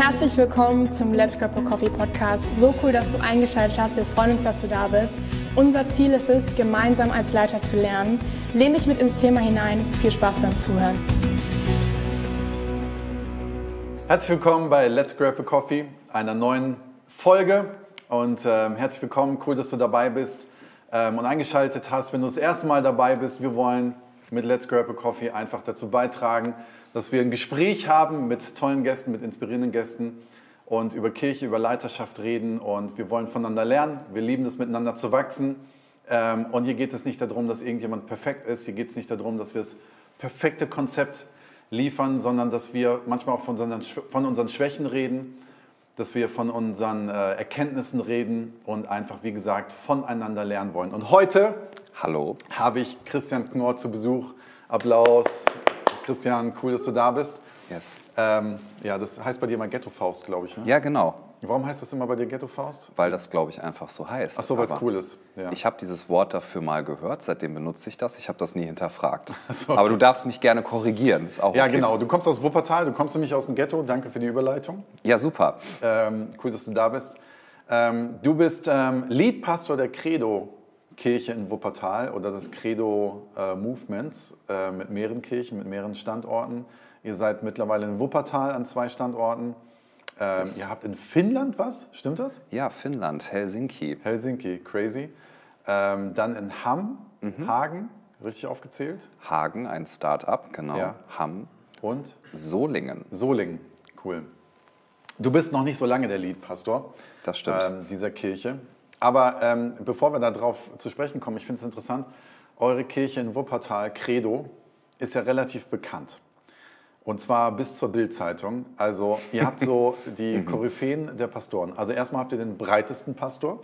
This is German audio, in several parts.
Herzlich willkommen zum Let's Grab a Coffee Podcast. So cool, dass du eingeschaltet hast. Wir freuen uns, dass du da bist. Unser Ziel ist es, gemeinsam als Leiter zu lernen. Lehn dich mit ins Thema hinein. Viel Spaß beim Zuhören. Herzlich willkommen bei Let's Grab a Coffee, einer neuen Folge. Und ähm, herzlich willkommen, cool, dass du dabei bist ähm, und eingeschaltet hast. Wenn du das erste Mal dabei bist, wir wollen mit Let's Grab a Coffee einfach dazu beitragen, dass wir ein Gespräch haben mit tollen Gästen, mit inspirierenden Gästen und über Kirche, über Leiterschaft reden. Und wir wollen voneinander lernen. Wir lieben es, miteinander zu wachsen. Ähm, und hier geht es nicht darum, dass irgendjemand perfekt ist. Hier geht es nicht darum, dass wir das perfekte Konzept liefern, sondern dass wir manchmal auch von unseren, Schwächen reden, dass wir von unseren äh, Erkenntnissen reden und einfach, wie gesagt, voneinander lernen wollen. Und heute Hallo. habe ich Christian Knorr zu Besuch. Applaus. Christian, cool, dass du da bist. Yes. Ähm, ja, das heißt bei dir mal Ghetto-Faust, glaube ich. Ne? Ja, genau. Warum heißt das immer bei dir Ghetto-Faust? Weil das, glaube ich, einfach so heißt. Ach so, weil es cool ist. Ja. Ich habe dieses Wort dafür mal gehört, seitdem benutze ich das. Ich habe das nie hinterfragt. so, okay. Aber du darfst mich gerne korrigieren. Ist auch ja, okay. genau. Du kommst aus Wuppertal, du kommst nämlich aus dem Ghetto. Danke für die Überleitung. Ja, super. Ähm, cool, dass du da bist. Ähm, du bist ähm, Leadpastor der Credo-Kirche in Wuppertal oder des Credo-Movements äh, mit mehreren Kirchen, mit mehreren Standorten. Ihr seid mittlerweile in Wuppertal an zwei Standorten. Ähm, ihr habt in Finnland was, stimmt das? Ja, Finnland, Helsinki. Helsinki, crazy. Ähm, dann in Hamm, Mhm. Hagen, richtig aufgezählt. Hagen, ein Start-up, genau. Ja. Hamm, Und Solingen. Solingen, cool. Du bist noch nicht so lange der Leadpastor Das stimmt. ähm, dieser Kirche. Aber ähm, bevor wir darauf zu sprechen kommen, ich finde es interessant, eure Kirche in Wuppertal, Credo, ist ja relativ bekannt. Und zwar bis zur Bildzeitung. Also ihr habt so die Koryphäen der Pastoren. Also erstmal habt ihr den breitesten Pastor.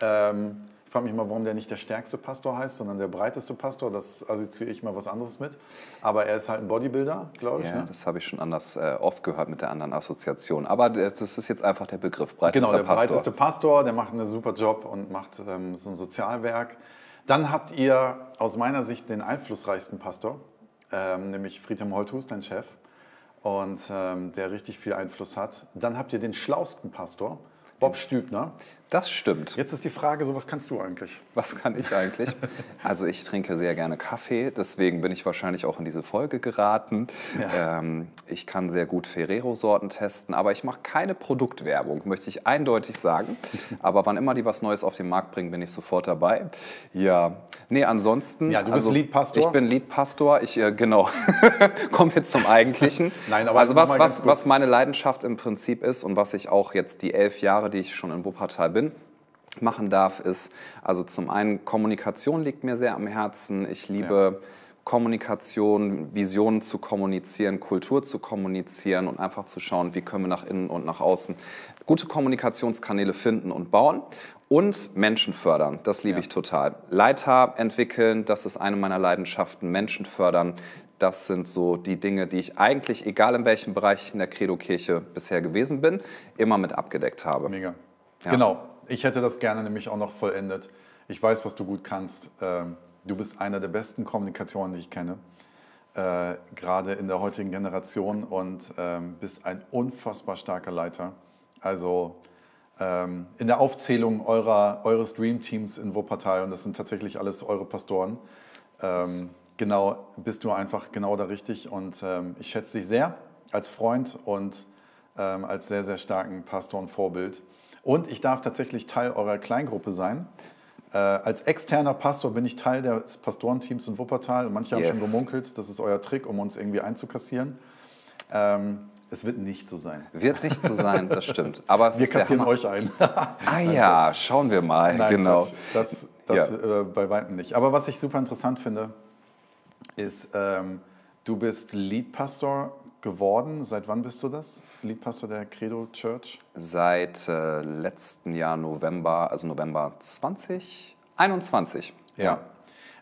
Ähm, ich frage mich mal, warum der nicht der stärkste Pastor heißt, sondern der breiteste Pastor. Das assoziiere ich mal was anderes mit. Aber er ist halt ein Bodybuilder, glaube ich. Ja, ne? das habe ich schon anders äh, oft gehört mit der anderen Assoziation. Aber äh, das ist jetzt einfach der Begriff, breitester Genau, der Pastor. breiteste Pastor, der macht einen super Job und macht ähm, so ein Sozialwerk. Dann habt ihr aus meiner Sicht den einflussreichsten Pastor, ähm, nämlich Friedhelm Holthus, dein Chef, und ähm, der richtig viel Einfluss hat. Dann habt ihr den schlausten Pastor, Bob Stübner. Das stimmt. Jetzt ist die Frage, so was kannst du eigentlich? Was kann ich eigentlich? Also ich trinke sehr gerne Kaffee, deswegen bin ich wahrscheinlich auch in diese Folge geraten. Ähm, ich kann sehr gut Ferrero-Sorten testen, aber ich mache keine Produktwerbung, möchte ich eindeutig sagen. Aber wann immer die was Neues auf den Markt bringen, bin ich sofort dabei. Ja, nee, ansonsten... Ja, du bist Leadpastor? Ich bin Leadpastor, ich, äh, genau. Kommen wir zum Eigentlichen. Nein, aber also was, was, was meine Leidenschaft im Prinzip ist und was ich auch jetzt die elf Jahre, die ich schon in Wuppertal bin, machen darf, ist, also zum einen Kommunikation liegt mir sehr am Herzen. Ich liebe Kommunikation, Visionen zu kommunizieren, Kultur zu kommunizieren und einfach zu schauen, wie können wir nach innen und nach außen gute Kommunikationskanäle finden und bauen. Und Menschen fördern, das liebe Ja. ich total. Leiter entwickeln, das ist eine meiner Leidenschaften. Menschen fördern, das sind so die Dinge, die ich eigentlich, egal in welchem Bereich ich in der Credo-Kirche bisher gewesen bin, immer mit abgedeckt habe. Mega. Ja. Genau. Ich hätte das gerne nämlich auch noch vollendet. Ich weiß, was du gut kannst. Ähm, Du bist einer der besten Kommunikatoren, die ich kenne, äh, gerade in der heutigen Generation und ähm, bist ein unfassbar starker Leiter. Also ähm, in der Aufzählung eurer, eures Dream-Teams in Wuppertal, und das sind tatsächlich alles eure Pastoren, genau, bist du einfach genau da richtig. Und ich schätze dich sehr als Freund und als sehr, sehr starken Pastor und Vorbild. Und ich darf tatsächlich Teil eurer Kleingruppe sein. Äh, als externer Pastor bin ich Teil des Pastorenteams in Wuppertal. Und manche haben Yes. schon gemunkelt, das ist euer Trick, um uns irgendwie einzukassieren. Ähm, es wird nicht so sein. Wird nicht so sein, das stimmt. Aber Wir kassieren euch ein. Ah ja, schauen wir mal. Nein, genau. Quatsch. Das, das Ja. äh, bei weitem nicht. Aber was ich super interessant finde, ist, ähm, du bist Leadpastor geworden. Seit wann bist du das? Leadpastor der Credo Church? Seit äh, letzten Jahr November, also November 2021. Ja.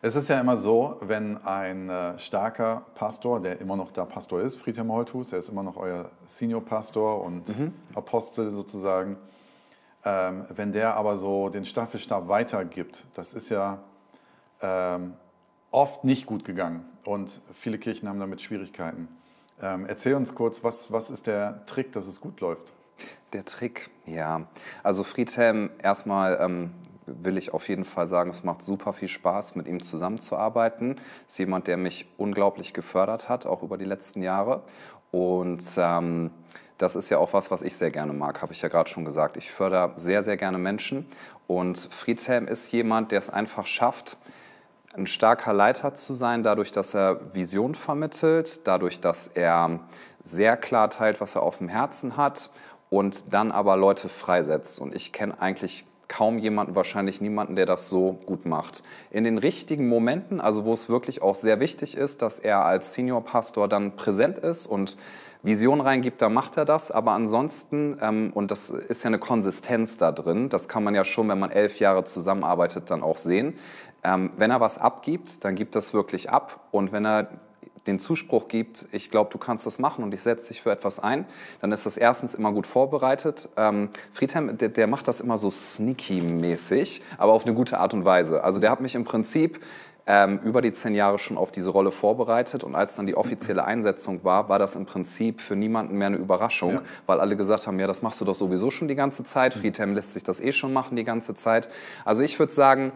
Es ist ja immer so, wenn ein äh, starker Pastor, der immer noch da Pastor ist, Friedhelm Holthus, er ist immer noch euer Senior-Pastor und Apostel sozusagen, ähm, wenn der aber so den Staffelstab weitergibt, das ist ja ähm, oft nicht gut gegangen und viele Kirchen haben damit Schwierigkeiten. Ähm, erzähl uns kurz, was, was ist der Trick, dass es gut läuft? Der Trick, ja. Also Friedhelm, erstmal ähm, will ich auf jeden Fall sagen, es macht super viel Spaß, mit ihm zusammenzuarbeiten. Ist jemand, der mich unglaublich gefördert hat, auch über die letzten Jahre. Und ähm, das ist ja auch was, was ich sehr gerne mag, habe ich ja gerade schon gesagt. Ich fördere sehr, sehr gerne Menschen. Und Friedhelm ist jemand, der es einfach schafft, ein starker Leiter zu sein, dadurch, dass er Vision vermittelt, dadurch, dass er sehr klar teilt, was er auf dem Herzen hat und dann aber Leute freisetzt. Und ich kenne eigentlich kaum jemanden, wahrscheinlich niemanden, der das so gut macht. In den richtigen Momenten, also wo es wirklich auch sehr wichtig ist, dass er als Seniorpastor dann präsent ist und Vision reingibt, da macht er das. Aber ansonsten, ähm, und das ist ja eine Konsistenz da drin, das kann man ja schon, wenn man elf Jahre zusammenarbeitet, dann auch sehen. Ähm, wenn er was abgibt, dann gibt das wirklich ab. Und wenn er den Zuspruch gibt, ich glaube, du kannst das machen und ich setze dich für etwas ein, dann ist das erstens immer gut vorbereitet. Ähm, Friedhelm, der, der, macht das immer so sneaky-mäßig, aber auf eine gute Art und Weise. Also der hat mich im Prinzip ähm, über die zehn Jahre schon auf diese Rolle vorbereitet und als dann die offizielle Einsetzung war, war das im Prinzip für niemanden mehr eine Überraschung, ja. weil alle gesagt haben, ja, das machst du doch sowieso schon die ganze Zeit, Friedhelm lässt sich das eh schon machen die ganze Zeit. Also ich würde sagen,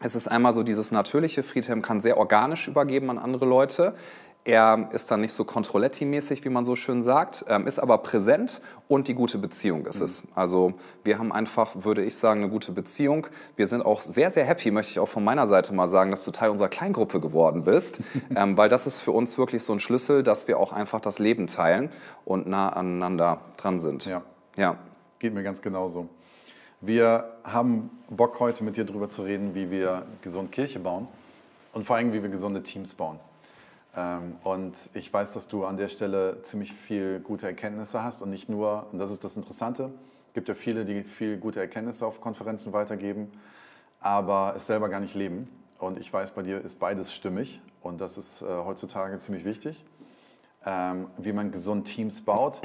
es ist einmal so dieses natürliche, Friedhelm kann sehr organisch übergeben an andere Leute. Er ist dann nicht so Controletti-mäßig, wie man so schön sagt, ähm, ist aber präsent und die gute Beziehung ist mhm. es. Also wir haben einfach, würde ich sagen, eine gute Beziehung. Wir sind auch sehr, sehr happy, möchte ich auch von meiner Seite mal sagen, dass du Teil unserer Kleingruppe geworden bist, ähm, weil das ist für uns wirklich so ein Schlüssel, dass wir auch einfach das Leben teilen und nah aneinander dran sind. Ja. ja. Geht mir ganz genauso. Wir haben Bock heute mit dir darüber zu reden, wie wir gesund Kirche bauen und vor allem, wie wir gesunde Teams bauen. Ähm, und ich weiß, dass du an der Stelle ziemlich viel gute Erkenntnisse hast und nicht nur, und das ist das Interessante, es gibt ja viele, die viel gute Erkenntnisse auf Konferenzen weitergeben, aber es selber gar nicht leben. Und ich weiß, bei dir ist beides stimmig und das ist äh, heutzutage ziemlich wichtig, ähm, wie man gesund Teams baut.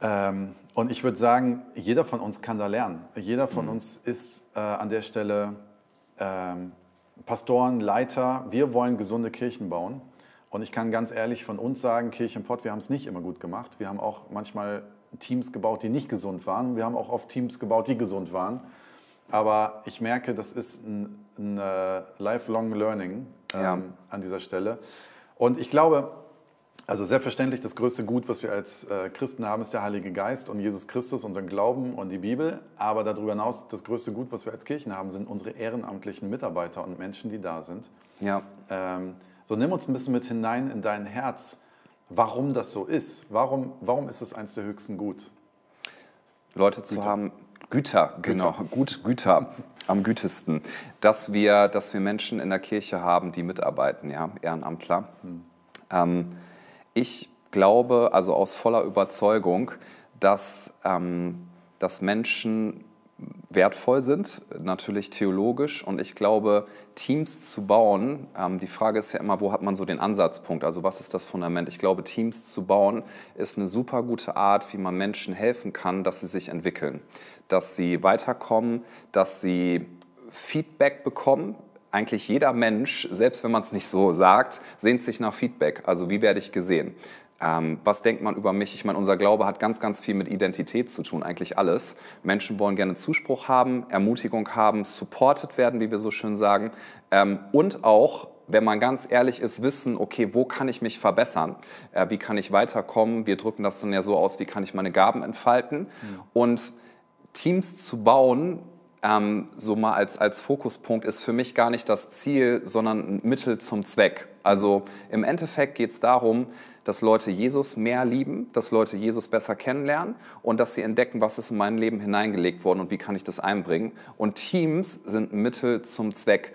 Ähm, und ich würde sagen, jeder von uns kann da lernen. Jeder von mhm. uns ist äh, an der Stelle ähm, Pastoren, Leiter. Wir wollen gesunde Kirchen bauen. Und ich kann ganz ehrlich von uns sagen, Kirchenpott, wir haben es nicht immer gut gemacht. Wir haben auch manchmal Teams gebaut, die nicht gesund waren. Wir haben auch oft Teams gebaut, die gesund waren. Aber ich merke, das ist ein, ein uh, lifelong learning ähm, ja. an dieser Stelle. Und ich glaube, also selbstverständlich, das größte Gut, was wir als äh, Christen haben, ist der Heilige Geist und Jesus Christus, unseren Glauben und die Bibel. Aber darüber hinaus, das größte Gut, was wir als Kirchen haben, sind unsere ehrenamtlichen Mitarbeiter und Menschen, die da sind. Ja. Ähm, so nimm uns ein bisschen mit hinein in dein Herz, warum das so ist. Warum, warum ist es eins der höchsten Gut? Leute zu Güter. haben, Güter, genau, Güter. gut, Güter, am gütesten, dass wir, dass wir Menschen in der Kirche haben, die mitarbeiten, ja, Ehrenamtler. Hm. Ähm, ich glaube, also aus voller Überzeugung, dass, ähm, dass Menschen wertvoll sind, natürlich theologisch. Und ich glaube, Teams zu bauen, ähm, die Frage ist ja immer, wo hat man so den Ansatzpunkt? Also was ist das Fundament? Ich glaube, Teams zu bauen ist eine super gute Art, wie man Menschen helfen kann, dass sie sich entwickeln, dass sie weiterkommen, dass sie Feedback bekommen eigentlich jeder Mensch, selbst wenn man es nicht so sagt, sehnt sich nach Feedback. Also wie werde ich gesehen? Ähm, was denkt man über mich? Ich meine, unser Glaube hat ganz, ganz viel mit Identität zu tun, eigentlich alles. Menschen wollen gerne Zuspruch haben, Ermutigung haben, supported werden, wie wir so schön sagen. Ähm, und auch, wenn man ganz ehrlich ist, wissen, okay, wo kann ich mich verbessern? Äh, wie kann ich weiterkommen? Wir drücken das dann ja so aus, wie kann ich meine Gaben entfalten? Mhm. Und Teams zu bauen, ähm, so mal als, als Fokuspunkt ist für mich gar nicht das Ziel, sondern ein Mittel zum Zweck. Also im Endeffekt geht es darum, dass Leute Jesus mehr lieben, dass Leute Jesus besser kennenlernen und dass sie entdecken, was ist in mein Leben hineingelegt worden und wie kann ich das einbringen. Und Teams sind Mittel zum Zweck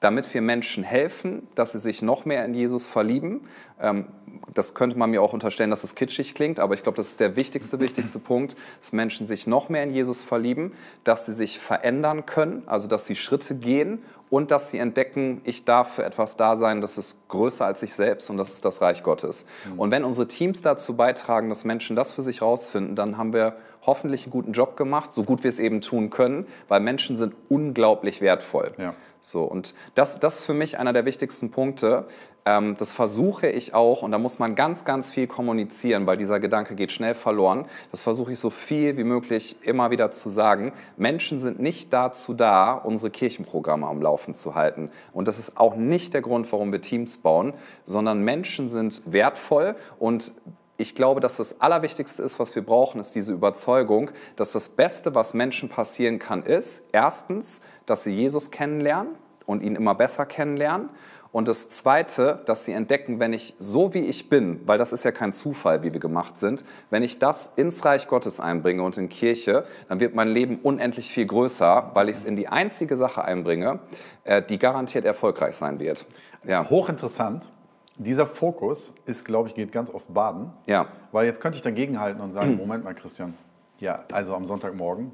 damit wir Menschen helfen, dass sie sich noch mehr in Jesus verlieben. Ähm, das könnte man mir auch unterstellen, dass es kitschig klingt, aber ich glaube, das ist der wichtigste, wichtigste Punkt, dass Menschen sich noch mehr in Jesus verlieben, dass sie sich verändern können, also dass sie Schritte gehen und dass sie entdecken, ich darf für etwas da sein, das ist größer als ich selbst und das ist das Reich Gottes. Mhm. Und wenn unsere Teams dazu beitragen, dass Menschen das für sich rausfinden, dann haben wir hoffentlich einen guten Job gemacht, so gut wir es eben tun können, weil Menschen sind unglaublich wertvoll. Ja. So, und das, das ist für mich einer der wichtigsten Punkte. Ähm, das versuche ich auch, und da muss man ganz, ganz viel kommunizieren, weil dieser Gedanke geht schnell verloren. Das versuche ich so viel wie möglich immer wieder zu sagen. Menschen sind nicht dazu da, unsere Kirchenprogramme am Laufen zu halten. Und das ist auch nicht der Grund, warum wir Teams bauen, sondern Menschen sind wertvoll und ich glaube, dass das Allerwichtigste ist, was wir brauchen, ist diese Überzeugung, dass das Beste, was Menschen passieren kann, ist, erstens, dass sie Jesus kennenlernen und ihn immer besser kennenlernen und das Zweite, dass sie entdecken, wenn ich so wie ich bin, weil das ist ja kein Zufall, wie wir gemacht sind, wenn ich das ins Reich Gottes einbringe und in Kirche, dann wird mein Leben unendlich viel größer, weil ich es in die einzige Sache einbringe, äh, die garantiert erfolgreich sein wird. Ja. Hochinteressant. Dieser Fokus ist, glaube ich, geht ganz oft baden. Ja. Weil jetzt könnte ich dagegenhalten und sagen, Moment mal, Christian. Ja, also am Sonntagmorgen,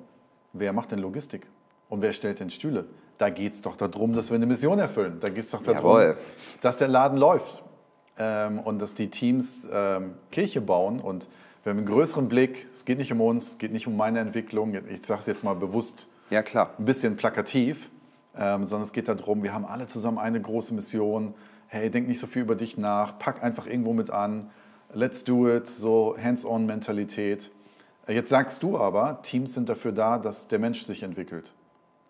wer macht denn Logistik? Und wer stellt denn Stühle? Da geht es doch darum, dass wir eine Mission erfüllen. Da geht es doch darum, Jawohl. dass der Laden läuft ähm, und dass die Teams ähm, Kirche bauen. Und wir haben einen größeren Blick. Es geht nicht um uns, es geht nicht um meine Entwicklung. Ich sage es jetzt mal bewusst ja, klar. ein bisschen plakativ, ähm, sondern es geht darum, wir haben alle zusammen eine große Mission. Hey, denk nicht so viel über dich nach, pack einfach irgendwo mit an. Let's do it, so Hands-on-Mentalität. Jetzt sagst du aber, Teams sind dafür da, dass der Mensch sich entwickelt.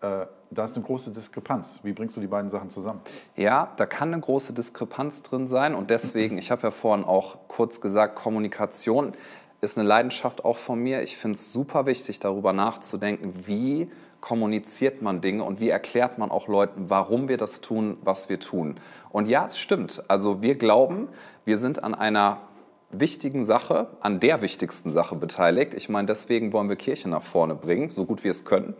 Äh, da ist eine große Diskrepanz. Wie bringst du die beiden Sachen zusammen? Ja, da kann eine große Diskrepanz drin sein und deswegen, ich habe ja vorhin auch kurz gesagt, Kommunikation ist eine Leidenschaft auch von mir. Ich finde es super wichtig, darüber nachzudenken, wie kommuniziert man Dinge und wie erklärt man auch Leuten, warum wir das tun, was wir tun. Und ja, es stimmt. Also wir glauben, wir sind an einer wichtigen Sache, an der wichtigsten Sache beteiligt. Ich meine, deswegen wollen wir Kirche nach vorne bringen, so gut wir es können.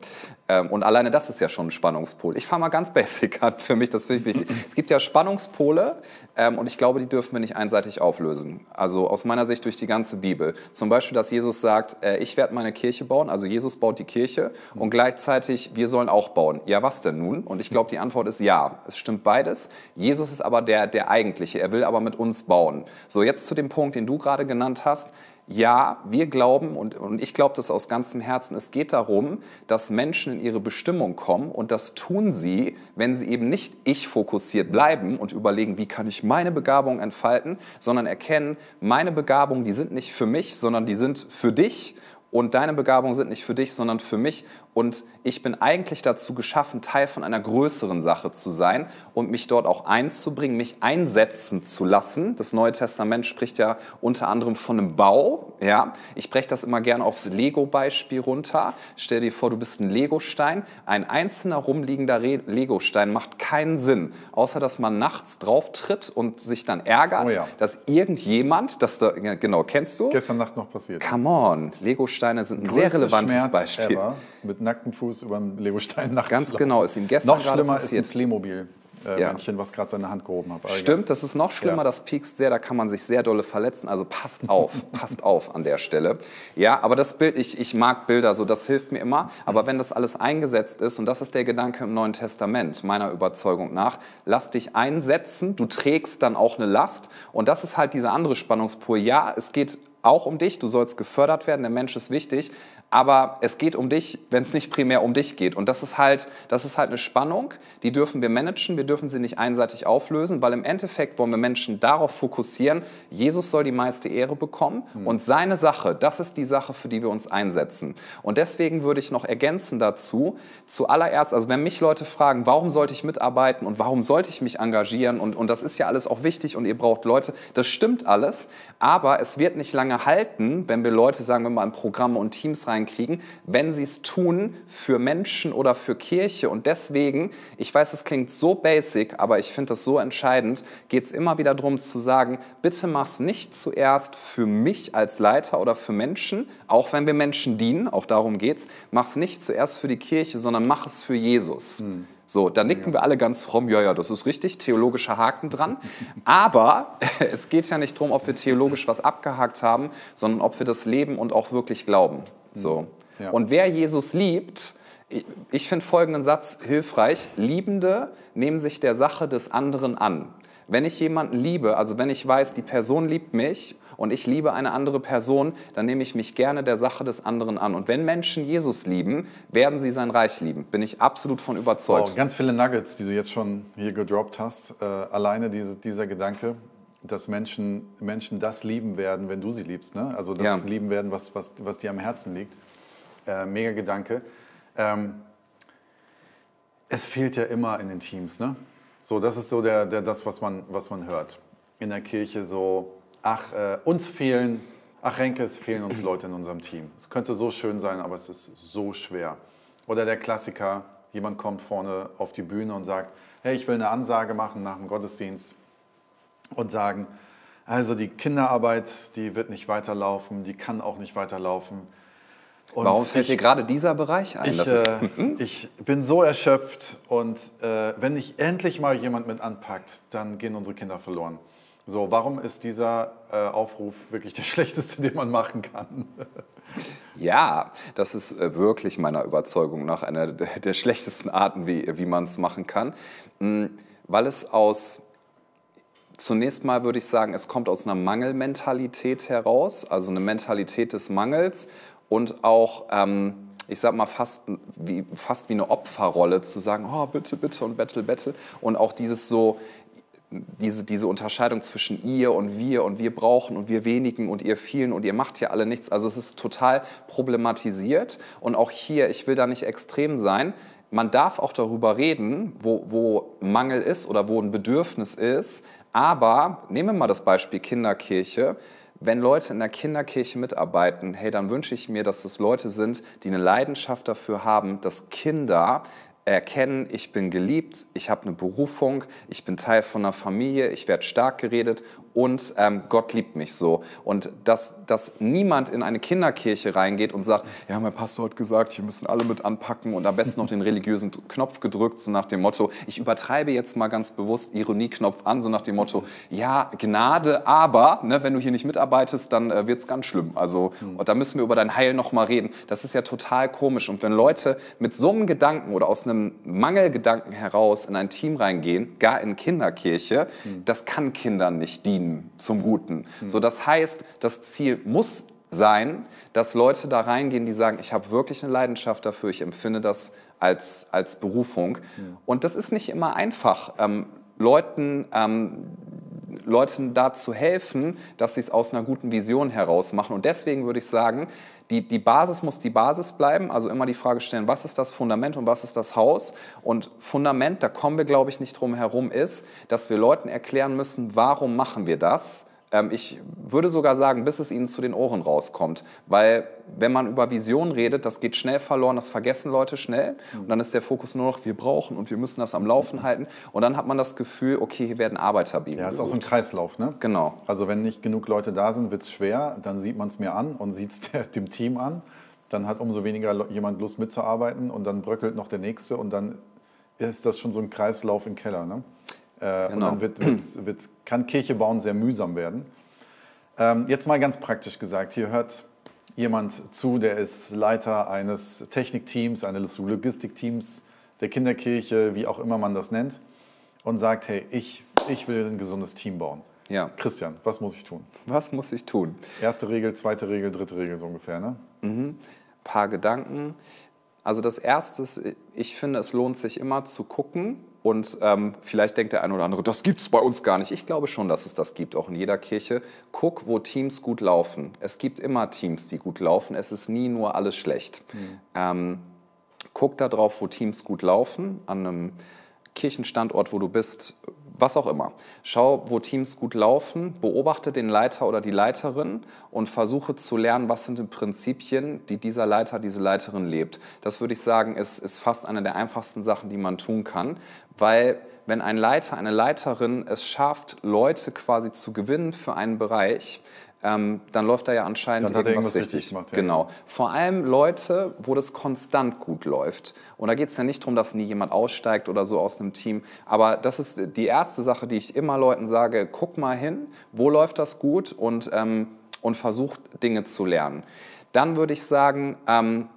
Ähm, und alleine das ist ja schon ein Spannungspol. Ich fange mal ganz basic an, für mich, das finde ich wichtig. Es gibt ja Spannungspole ähm, und ich glaube, die dürfen wir nicht einseitig auflösen. Also aus meiner Sicht durch die ganze Bibel. Zum Beispiel, dass Jesus sagt, äh, ich werde meine Kirche bauen, also Jesus baut die Kirche und gleichzeitig, wir sollen auch bauen. Ja, was denn nun? Und ich glaube, die Antwort ist ja. Es stimmt beides. Jesus ist aber der, der Eigentliche. Er will aber mit uns bauen. So, jetzt zu dem Punkt, den du gerade genannt hast, ja, wir glauben und, und ich glaube das aus ganzem Herzen, es geht darum, dass Menschen in ihre Bestimmung kommen und das tun sie, wenn sie eben nicht ich fokussiert bleiben und überlegen, wie kann ich meine Begabung entfalten, sondern erkennen, meine Begabungen, die sind nicht für mich, sondern die sind für dich. Und deine Begabungen sind nicht für dich, sondern für mich. Und ich bin eigentlich dazu geschaffen, Teil von einer größeren Sache zu sein und mich dort auch einzubringen, mich einsetzen zu lassen. Das Neue Testament spricht ja unter anderem von einem Bau. Ja? Ich breche das immer gerne aufs Lego-Beispiel runter. Stell dir vor, du bist ein Legostein. Ein einzelner rumliegender Legostein macht keinen Sinn, außer dass man nachts drauf tritt und sich dann ärgert, oh ja. dass irgendjemand, das da, genau, kennst du? Gestern Nacht noch passiert. Come on, Legosteine sind ein sehr relevantes Schmerz Beispiel. Ever mit nacktem Fuß über einen Legostein nachts Ganz genau, ist ihm gestern Noch schlimmer passiert. ist ein Playmobil. Äh, ja. Männchen, was gerade seine Hand gehoben hat. Stimmt, das ist noch schlimmer, ja. das piekst sehr, da kann man sich sehr dolle verletzen. Also passt auf, passt auf an der Stelle. Ja, aber das Bild, ich, ich mag Bilder, so das hilft mir immer. Aber wenn das alles eingesetzt ist, und das ist der Gedanke im Neuen Testament, meiner Überzeugung nach, lass dich einsetzen, du trägst dann auch eine Last. Und das ist halt diese andere Spannungspur. Ja, es geht auch um dich, du sollst gefördert werden, der Mensch ist wichtig, aber es geht um dich, wenn es nicht primär um dich geht. Und das ist halt, das ist halt eine Spannung, die dürfen wir managen, wir dürfen sie nicht einseitig auflösen, weil im Endeffekt wollen wir Menschen darauf fokussieren, Jesus soll die meiste Ehre bekommen mhm. und seine Sache, das ist die Sache, für die wir uns einsetzen. Und deswegen würde ich noch ergänzen dazu, zuallererst, also wenn mich Leute fragen, warum sollte ich mitarbeiten und warum sollte ich mich engagieren und, und das ist ja alles auch wichtig und ihr braucht Leute, das stimmt alles, aber es wird nicht lange halten, wenn wir Leute, sagen wir mal, in Programme und Teams reinkriegen, wenn sie es tun für Menschen oder für Kirche. Und deswegen, ich weiß, es klingt so basic, aber ich finde das so entscheidend, geht es immer wieder darum zu sagen, bitte mach es nicht zuerst für mich als Leiter oder für Menschen, auch wenn wir Menschen dienen, auch darum geht es, mach es nicht zuerst für die Kirche, sondern mach es für Jesus. Hm. So, da nicken wir alle ganz fromm, ja, ja, das ist richtig, theologischer Haken dran. Aber es geht ja nicht darum, ob wir theologisch was abgehakt haben, sondern ob wir das leben und auch wirklich glauben. So. Ja. Und wer Jesus liebt, ich finde folgenden Satz hilfreich, Liebende nehmen sich der Sache des anderen an. Wenn ich jemanden liebe, also wenn ich weiß, die Person liebt mich und ich liebe eine andere Person, dann nehme ich mich gerne der Sache des anderen an. Und wenn Menschen Jesus lieben, werden sie sein Reich lieben. Bin ich absolut von überzeugt. Wow, ganz viele Nuggets, die du jetzt schon hier gedroppt hast. Äh, alleine diese, dieser Gedanke, dass Menschen, Menschen das lieben werden, wenn du sie liebst. Ne? Also das Ja. lieben werden, was, was, was dir am Herzen liegt. Äh, mega Gedanke. Ähm, es fehlt ja immer in den Teams. Ne? So, das ist so der, der, das, was man, was man hört. In der Kirche so, ach, äh, uns fehlen, ach Renke, es fehlen uns Leute in unserem Team. Es könnte so schön sein, aber es ist so schwer. Oder der Klassiker, jemand kommt vorne auf die Bühne und sagt, hey, ich will eine Ansage machen nach dem Gottesdienst und sagen, also die Kinderarbeit, die wird nicht weiterlaufen, die kann auch nicht weiterlaufen. Und Warum fällt ich- dir gerade dieser Bereich ein? ich, äh, ich bin so erschöpft und äh, wenn nicht endlich mal jemand mit anpackt, dann gehen unsere Kinder verloren. So, warum ist dieser äh, Aufruf wirklich der schlechteste, den man machen kann? Ja, das ist äh, wirklich meiner Überzeugung nach eine der schlechtesten Arten, wie, wie man es machen kann. Mm, Weil es aus, zunächst mal würde ich sagen, es kommt aus einer Mangelmentalität heraus, also eine Mentalität des Mangels und auch, ähm, ich sag mal, fast wie, fast wie eine Opferrolle zu sagen, oh, bitte, bitte und bettel, bettel. Und auch dieses so, diese, diese Unterscheidung zwischen ihr und wir und wir brauchen und wir wenigen und ihr vielen und ihr macht ja alle nichts. Also es ist total problematisiert und auch hier, ich will da nicht extrem sein, man darf auch darüber reden, wo, wo Mangel ist oder wo ein Bedürfnis ist, aber nehmen wir mal das Beispiel Kinderkirche. Wenn Leute in der Kinderkirche mitarbeiten, hey, dann wünsche ich mir, dass das Leute sind, die eine Leidenschaft dafür haben, dass Kinder erkennen, ich bin geliebt, ich habe eine Berufung, ich bin Teil von einer Familie, ich werde stark geredet und ähm, Gott liebt mich so. Und dass, dass niemand in eine Kinderkirche reingeht und sagt, ja, mein Pastor hat gesagt, hier müssen alle mit anpacken und am besten noch den religiösen Knopf gedrückt, so nach dem Motto, ich übertreibe jetzt mal ganz bewusst Ironieknopf an, so nach dem Motto, ja, Gnade, aber ne, wenn du hier nicht mitarbeitest, dann äh, wird es ganz schlimm. Also, und da müssen wir über dein Heil noch mal reden. Das ist ja total komisch. Und wenn Leute mit so einem Gedanken oder aus einem Mangelgedanken heraus in ein Team reingehen, gar in Kinderkirche, das kann Kindern nicht dienen zum Guten. So, das heißt, das Ziel muss sein, dass Leute da reingehen, die sagen, ich habe wirklich eine Leidenschaft dafür, ich empfinde das als, als Berufung. Und das ist nicht immer einfach, ähm, Leuten, ähm, Leuten da zu helfen, dass sie es aus einer guten Vision heraus machen. Und deswegen würde ich sagen, die, die Basis muss die Basis bleiben. Also immer die Frage stellen, was ist das Fundament und was ist das Haus? Und Fundament, da kommen wir, glaube ich, nicht drum herum, ist, dass wir Leuten erklären müssen, warum machen wir das? Ähm, ich würde sogar sagen, bis es ihnen zu den Ohren rauskommt. Weil wenn man über Vision redet, das geht schnell verloren, das vergessen Leute schnell. Und dann ist der Fokus nur noch, wir brauchen und wir müssen das am Laufen halten. Und dann hat man das Gefühl, okay, hier werden Arbeiterbienen Ja, ist auch so ein. Kreislauf, ne? Genau. Also wenn nicht genug Leute da sind, wird es schwer. Dann sieht man es mir an und sieht es dem Team an. Dann hat umso weniger jemand Lust mitzuarbeiten und dann bröckelt noch der Nächste und dann ist das schon so ein Kreislauf im Keller. Ne? Äh, Und Genau. dann wird, wird, wird, kann Kirche bauen sehr mühsam werden. Ähm, jetzt mal ganz praktisch gesagt, hier hört jemand zu, der ist Leiter eines Technikteams, eines Logistikteams der Kinderkirche, wie auch immer man das nennt, und sagt, hey, ich, ich will ein gesundes Team bauen. Ja. Christian, was muss ich tun? Was muss ich tun? Erste Regel, zweite Regel, dritte Regel so ungefähr, ne? paar Gedanken. Also das Erste ist, ich finde, es lohnt sich immer zu gucken und ähm, vielleicht denkt der eine oder andere, das gibt es bei uns gar nicht. Ich glaube schon, dass es das gibt, auch in jeder Kirche. Guck, wo Teams gut laufen. Es gibt immer Teams, die gut laufen. Es ist nie nur alles schlecht. Ähm, guck da drauf, wo Teams gut laufen, an einem Kirchenstandort, wo du bist, was auch immer. Schau, wo Teams gut laufen, beobachte den Leiter oder die Leiterin und versuche zu lernen, was sind die Prinzipien, die dieser Leiter, diese Leiterin lebt. Das würde ich sagen, ist, ist fast eine der einfachsten Sachen, die man tun kann, weil wenn ein Leiter, eine Leiterin es schafft, Leute quasi zu gewinnen für einen Bereich, ähm, dann läuft da ja anscheinend Dann irgendwas richtig richtig. gemacht, ja. Genau. Vor allem Leute, wo das konstant gut läuft. Und da geht es ja nicht darum, dass nie jemand aussteigt oder so aus einem Team. Aber das ist die erste Sache, die ich immer Leuten sage, guck mal hin, wo läuft das gut und, ähm, und versucht Dinge zu lernen. Dann würde ich sagen, ähm,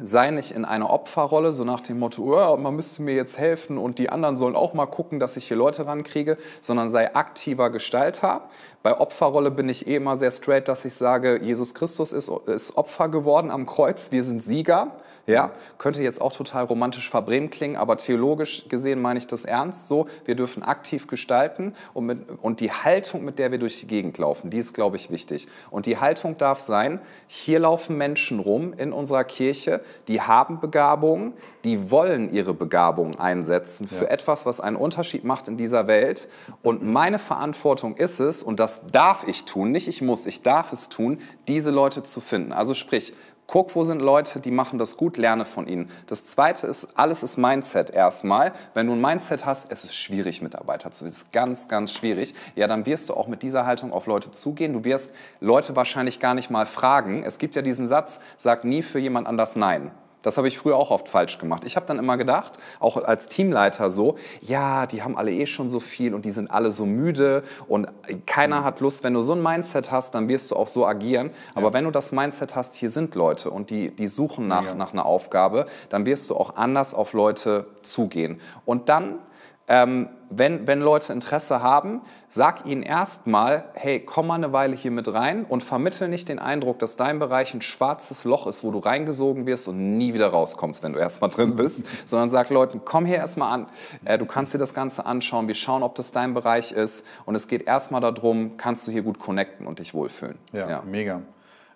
sei nicht in einer Opferrolle, so nach dem Motto, oh, man müsste mir jetzt helfen und die anderen sollen auch mal gucken, dass ich hier Leute rankriege, sondern sei aktiver Gestalter. Bei Opferrolle bin ich eh immer sehr straight, dass ich sage, Jesus Christus ist, ist Opfer geworden am Kreuz, wir sind Sieger. Ja, könnte jetzt auch total romantisch verbrämt klingen, aber theologisch gesehen meine ich das ernst so. Wir dürfen aktiv gestalten und, mit, und die Haltung, mit der wir durch die Gegend laufen, die ist, glaube ich, wichtig. Und die Haltung darf sein, hier laufen Menschen rum in unserer Kirche, die haben Begabungen, die wollen ihre Begabungen einsetzen für ja. etwas, was einen Unterschied macht in dieser Welt. Und meine Verantwortung ist es, und das darf ich tun, nicht ich muss, ich darf es tun, diese Leute zu finden. Also sprich, Guck, wo sind Leute, die machen das gut, lerne von ihnen. Das zweite ist, alles ist Mindset erstmal. Wenn du ein Mindset hast, es ist schwierig, Mitarbeiter zu, es ist ganz, ganz schwierig. Ja, dann wirst du auch mit dieser Haltung auf Leute zugehen. Du wirst Leute wahrscheinlich gar nicht mal fragen. Es gibt ja diesen Satz, sag nie für jemand anders Nein. Das habe ich früher auch oft falsch gemacht. Ich habe dann immer gedacht, auch als Teamleiter so, ja, die haben alle eh schon so viel und die sind alle so müde und keiner mhm. hat Lust. Wenn du so ein Mindset hast, dann wirst du auch so agieren. Aber ja. wenn du das Mindset hast, hier sind Leute und die, die suchen nach, ja. nach einer Aufgabe, dann wirst du auch anders auf Leute zugehen. Und dann ähm, wenn, wenn Leute Interesse haben, sag ihnen erstmal, hey, komm mal eine Weile hier mit rein und vermittel nicht den Eindruck, dass dein Bereich ein schwarzes Loch ist, wo du reingesogen wirst und nie wieder rauskommst, wenn du erstmal drin bist, sondern sag Leuten, komm hier erstmal an, äh, du kannst dir das Ganze anschauen, wir schauen, ob das dein Bereich ist und es geht erstmal darum, kannst du hier gut connecten und dich wohlfühlen. Ja, ja. mega.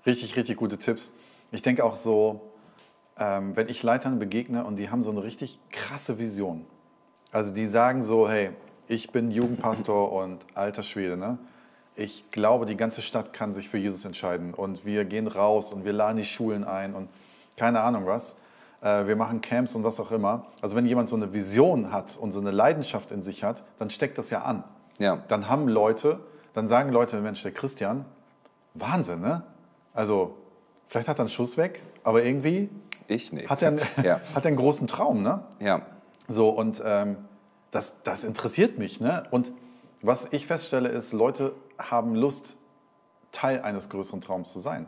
Richtig, richtig gute Tipps. Ich denke auch so, ähm, wenn ich Leitern begegne und die haben so eine richtig krasse Vision, also die sagen so, hey, ich bin Jugendpastor und alter Schwede, ne? Ich glaube, die ganze Stadt kann sich für Jesus entscheiden und wir gehen raus und wir laden die Schulen ein und keine Ahnung was. Äh, wir machen Camps und was auch immer. Also wenn jemand so eine Vision hat und so eine Leidenschaft in sich hat, dann steckt das ja an. Ja. Dann haben Leute, dann sagen Leute, Mensch, der Christian, Wahnsinn, ne? Also vielleicht hat er einen Schuss weg, aber irgendwie ich nicht. Hat er, einen, ja. hat er einen großen Traum, ne? Ja. So, und ähm, das, das interessiert mich. Ne? Und was ich feststelle, ist, Leute haben Lust, Teil eines größeren Traums zu sein.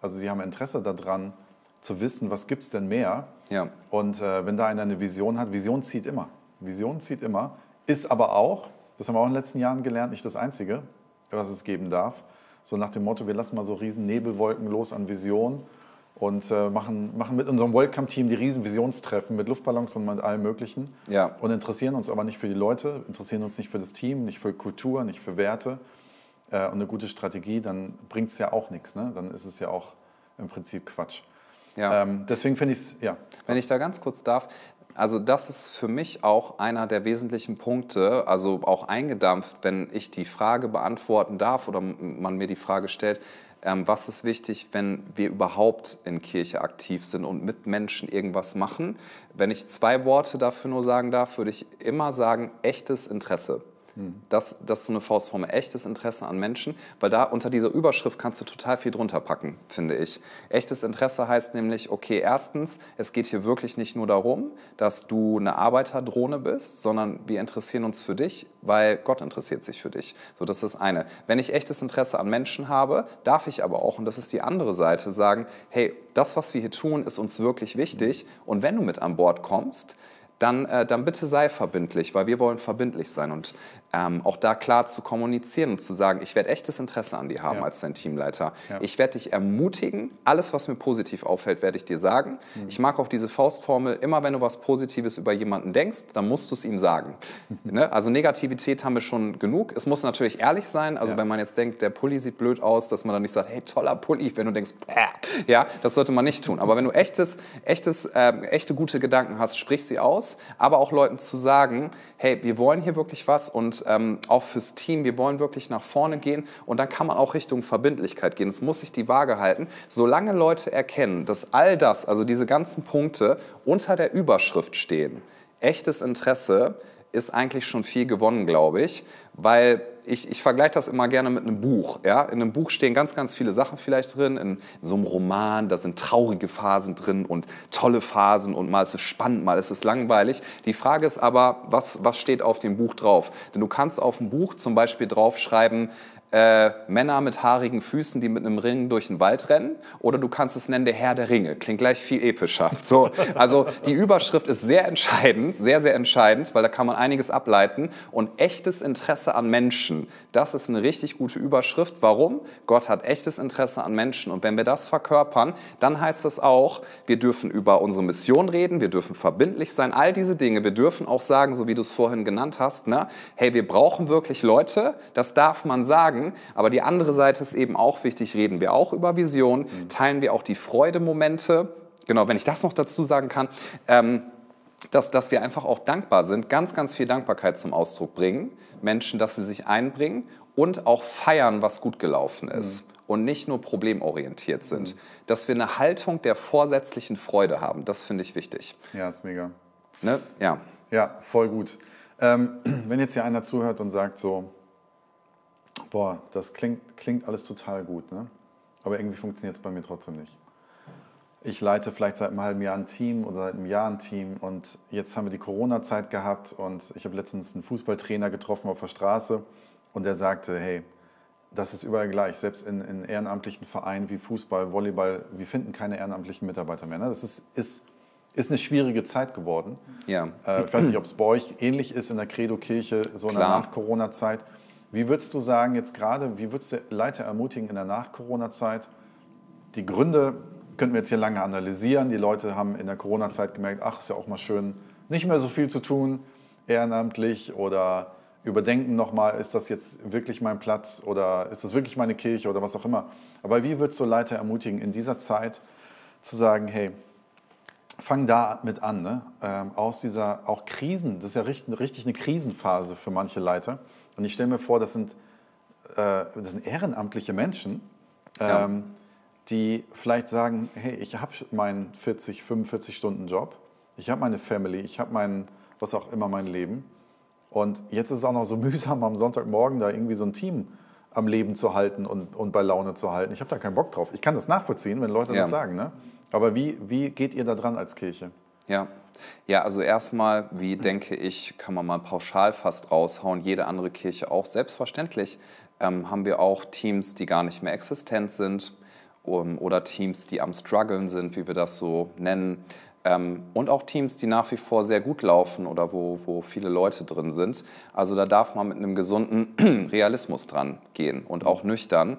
Also sie haben Interesse daran, zu wissen, was gibt es denn mehr. Ja. Und äh, wenn da einer eine Vision hat, Vision zieht immer. Vision zieht immer, ist aber auch, das haben wir auch in den letzten Jahren gelernt, nicht das Einzige, was es geben darf. So nach dem Motto, wir lassen mal so riesen Nebelwolken los an Visionen und äh, machen, machen mit unserem Welcome-Team die riesen Visionstreffen mit Luftballons und mit allem Möglichen. Ja. Und interessieren uns aber nicht für die Leute, interessieren uns nicht für das Team, nicht für Kultur, nicht für Werte äh, und eine gute Strategie, dann bringt es ja auch nichts. Ne? Dann ist es ja auch im Prinzip Quatsch. Ja. Ähm, deswegen finde ich es, ja. Wenn ich da ganz kurz darf, also das ist für mich auch einer der wesentlichen Punkte, also auch eingedampft, wenn ich die Frage beantworten darf oder man mir die Frage stellt, ähm, was ist wichtig, wenn wir überhaupt in Kirche aktiv sind und mit Menschen irgendwas machen. Wenn ich zwei Worte dafür nur sagen darf, würde ich immer sagen, echtes Interesse. Das, das ist so eine Faustformel, echtes Interesse an Menschen, weil da unter dieser Überschrift kannst du total viel drunter packen, finde ich. Echtes Interesse heißt nämlich, okay, erstens, es geht hier wirklich nicht nur darum, dass du eine Arbeiterdrohne bist, sondern wir interessieren uns für dich, weil Gott interessiert sich für dich. So, das ist das eine. Wenn ich echtes Interesse an Menschen habe, darf ich aber auch, und das ist die andere Seite, sagen, hey, das, was wir hier tun, ist uns wirklich wichtig. Und wenn du mit an Bord kommst, dann, äh, dann bitte sei verbindlich, weil wir wollen verbindlich sein und ähm, auch da klar zu kommunizieren und zu sagen, ich werde echtes Interesse an dir haben ja. als dein Teamleiter. Ja. Ich werde dich ermutigen, alles, was mir positiv auffällt, werde ich dir sagen. Mhm. Ich mag auch diese Faustformel, immer wenn du was Positives über jemanden denkst, dann musst du es ihm sagen. ne? Also Negativität haben wir schon genug. Es muss natürlich ehrlich sein, also ja. wenn man jetzt denkt, der Pulli sieht blöd aus, dass man dann nicht sagt, hey, toller Pulli, wenn du denkst, Bäh. ja, das sollte man nicht tun. Aber wenn du echtes, echtes, äh, echte gute Gedanken hast, sprich sie aus aber auch Leuten zu sagen, hey, wir wollen hier wirklich was und ähm, auch fürs Team, wir wollen wirklich nach vorne gehen und dann kann man auch Richtung Verbindlichkeit gehen. Es muss sich die Waage halten. Solange Leute erkennen, dass all das, also diese ganzen Punkte unter der Überschrift stehen, echtes Interesse, ist eigentlich schon viel gewonnen, glaube ich, weil ich, ich vergleiche das immer gerne mit einem Buch. Ja? In einem Buch stehen ganz, ganz viele Sachen vielleicht drin. In so einem Roman, da sind traurige Phasen drin und tolle Phasen und mal ist es spannend, mal ist es langweilig. Die Frage ist aber, was, was steht auf dem Buch drauf? Denn du kannst auf dem Buch zum Beispiel draufschreiben, äh, Männer mit haarigen Füßen, die mit einem Ring durch den Wald rennen. Oder du kannst es nennen, der Herr der Ringe. Klingt gleich viel epischer. So, also die Überschrift ist sehr entscheidend, sehr, sehr entscheidend, weil da kann man einiges ableiten. Und echtes Interesse an Menschen, das ist eine richtig gute Überschrift. Warum? Gott hat echtes Interesse an Menschen. Und wenn wir das verkörpern, dann heißt das auch, wir dürfen über unsere Mission reden, wir dürfen verbindlich sein, all diese Dinge. Wir dürfen auch sagen, so wie du es vorhin genannt hast, ne? hey, wir brauchen wirklich Leute, das darf man sagen sagen. Aber die andere Seite ist eben auch wichtig, reden wir auch über Vision, teilen wir auch die Freudemomente. Genau, wenn ich das noch dazu sagen kann, ähm, dass, dass wir einfach auch dankbar sind, ganz, ganz viel Dankbarkeit zum Ausdruck bringen, Menschen, dass sie sich einbringen und auch feiern, was gut gelaufen ist. Mhm. Und nicht nur problemorientiert sind. Mhm. Dass wir eine Haltung der vorsätzlichen Freude haben, das finde ich wichtig. Ja, ist mega. Ne? Ja. Ja, voll gut. Ähm, wenn jetzt hier einer zuhört und sagt so, boah, das klingt, klingt alles total gut, ne? aber irgendwie funktioniert es bei mir trotzdem nicht. Ich leite vielleicht seit einem halben Jahr ein Team oder seit einem Jahr ein Team und jetzt haben wir die Corona-Zeit gehabt und ich habe letztens einen Fußballtrainer getroffen auf der Straße und der sagte, hey, das ist überall gleich, selbst in, in ehrenamtlichen Vereinen wie Fußball, Volleyball, wir finden keine ehrenamtlichen Mitarbeiter mehr. Ne? Das ist, ist, ist eine schwierige Zeit geworden. Ja. Äh, ich weiß nicht, ob es bei euch ähnlich ist in der Credo-Kirche, so in der Nach-Corona-Zeit. Wie würdest du sagen, jetzt gerade, wie würdest du Leiter ermutigen in der Nach-Corona-Zeit? Die Gründe könnten wir jetzt hier lange analysieren. Die Leute haben in der Corona-Zeit gemerkt, ach, ist ja auch mal schön, nicht mehr so viel zu tun, ehrenamtlich oder überdenken nochmal, ist das jetzt wirklich mein Platz oder ist das wirklich meine Kirche oder was auch immer. Aber wie würdest du Leiter ermutigen, in dieser Zeit zu sagen, hey, fang da mit an, ne? ähm, aus dieser auch Krisen, das ist ja richtig, richtig eine Krisenphase für manche Leiter. Und ich stelle mir vor, das sind, äh, das sind ehrenamtliche Menschen, ähm, ja. die vielleicht sagen, hey, ich habe meinen 40, 45 Stunden Job, ich habe meine Family, ich habe mein, was auch immer, mein Leben. Und jetzt ist es auch noch so mühsam, am Sonntagmorgen da irgendwie so ein Team am Leben zu halten und, und bei Laune zu halten. Ich habe da keinen Bock drauf. Ich kann das nachvollziehen, wenn Leute ja. das sagen. Ne? Aber wie, wie geht ihr da dran als Kirche? Ja, ja, also erstmal, wie denke ich, kann man mal pauschal fast raushauen, jede andere Kirche auch. Selbstverständlich ähm, haben wir auch Teams, die gar nicht mehr existent sind um, oder Teams, die am Struggeln sind, wie wir das so nennen. Ähm, und auch Teams, die nach wie vor sehr gut laufen oder wo, wo viele Leute drin sind. Also da darf man mit einem gesunden Realismus dran gehen und auch nüchtern.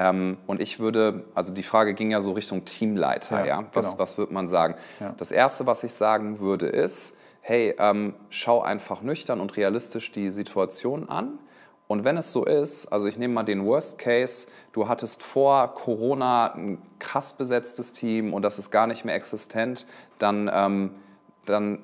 Ähm, und ich würde, also die Frage ging ja so Richtung Teamleiter, ja. ja? Was, genau. was würde man sagen? Ja. Das Erste, was ich sagen würde, ist, hey, ähm, schau einfach nüchtern und realistisch die Situation an. Und wenn es so ist, also ich nehme mal den Worst Case, du hattest vor Corona ein krass besetztes Team und das ist gar nicht mehr existent, dann, ähm, dann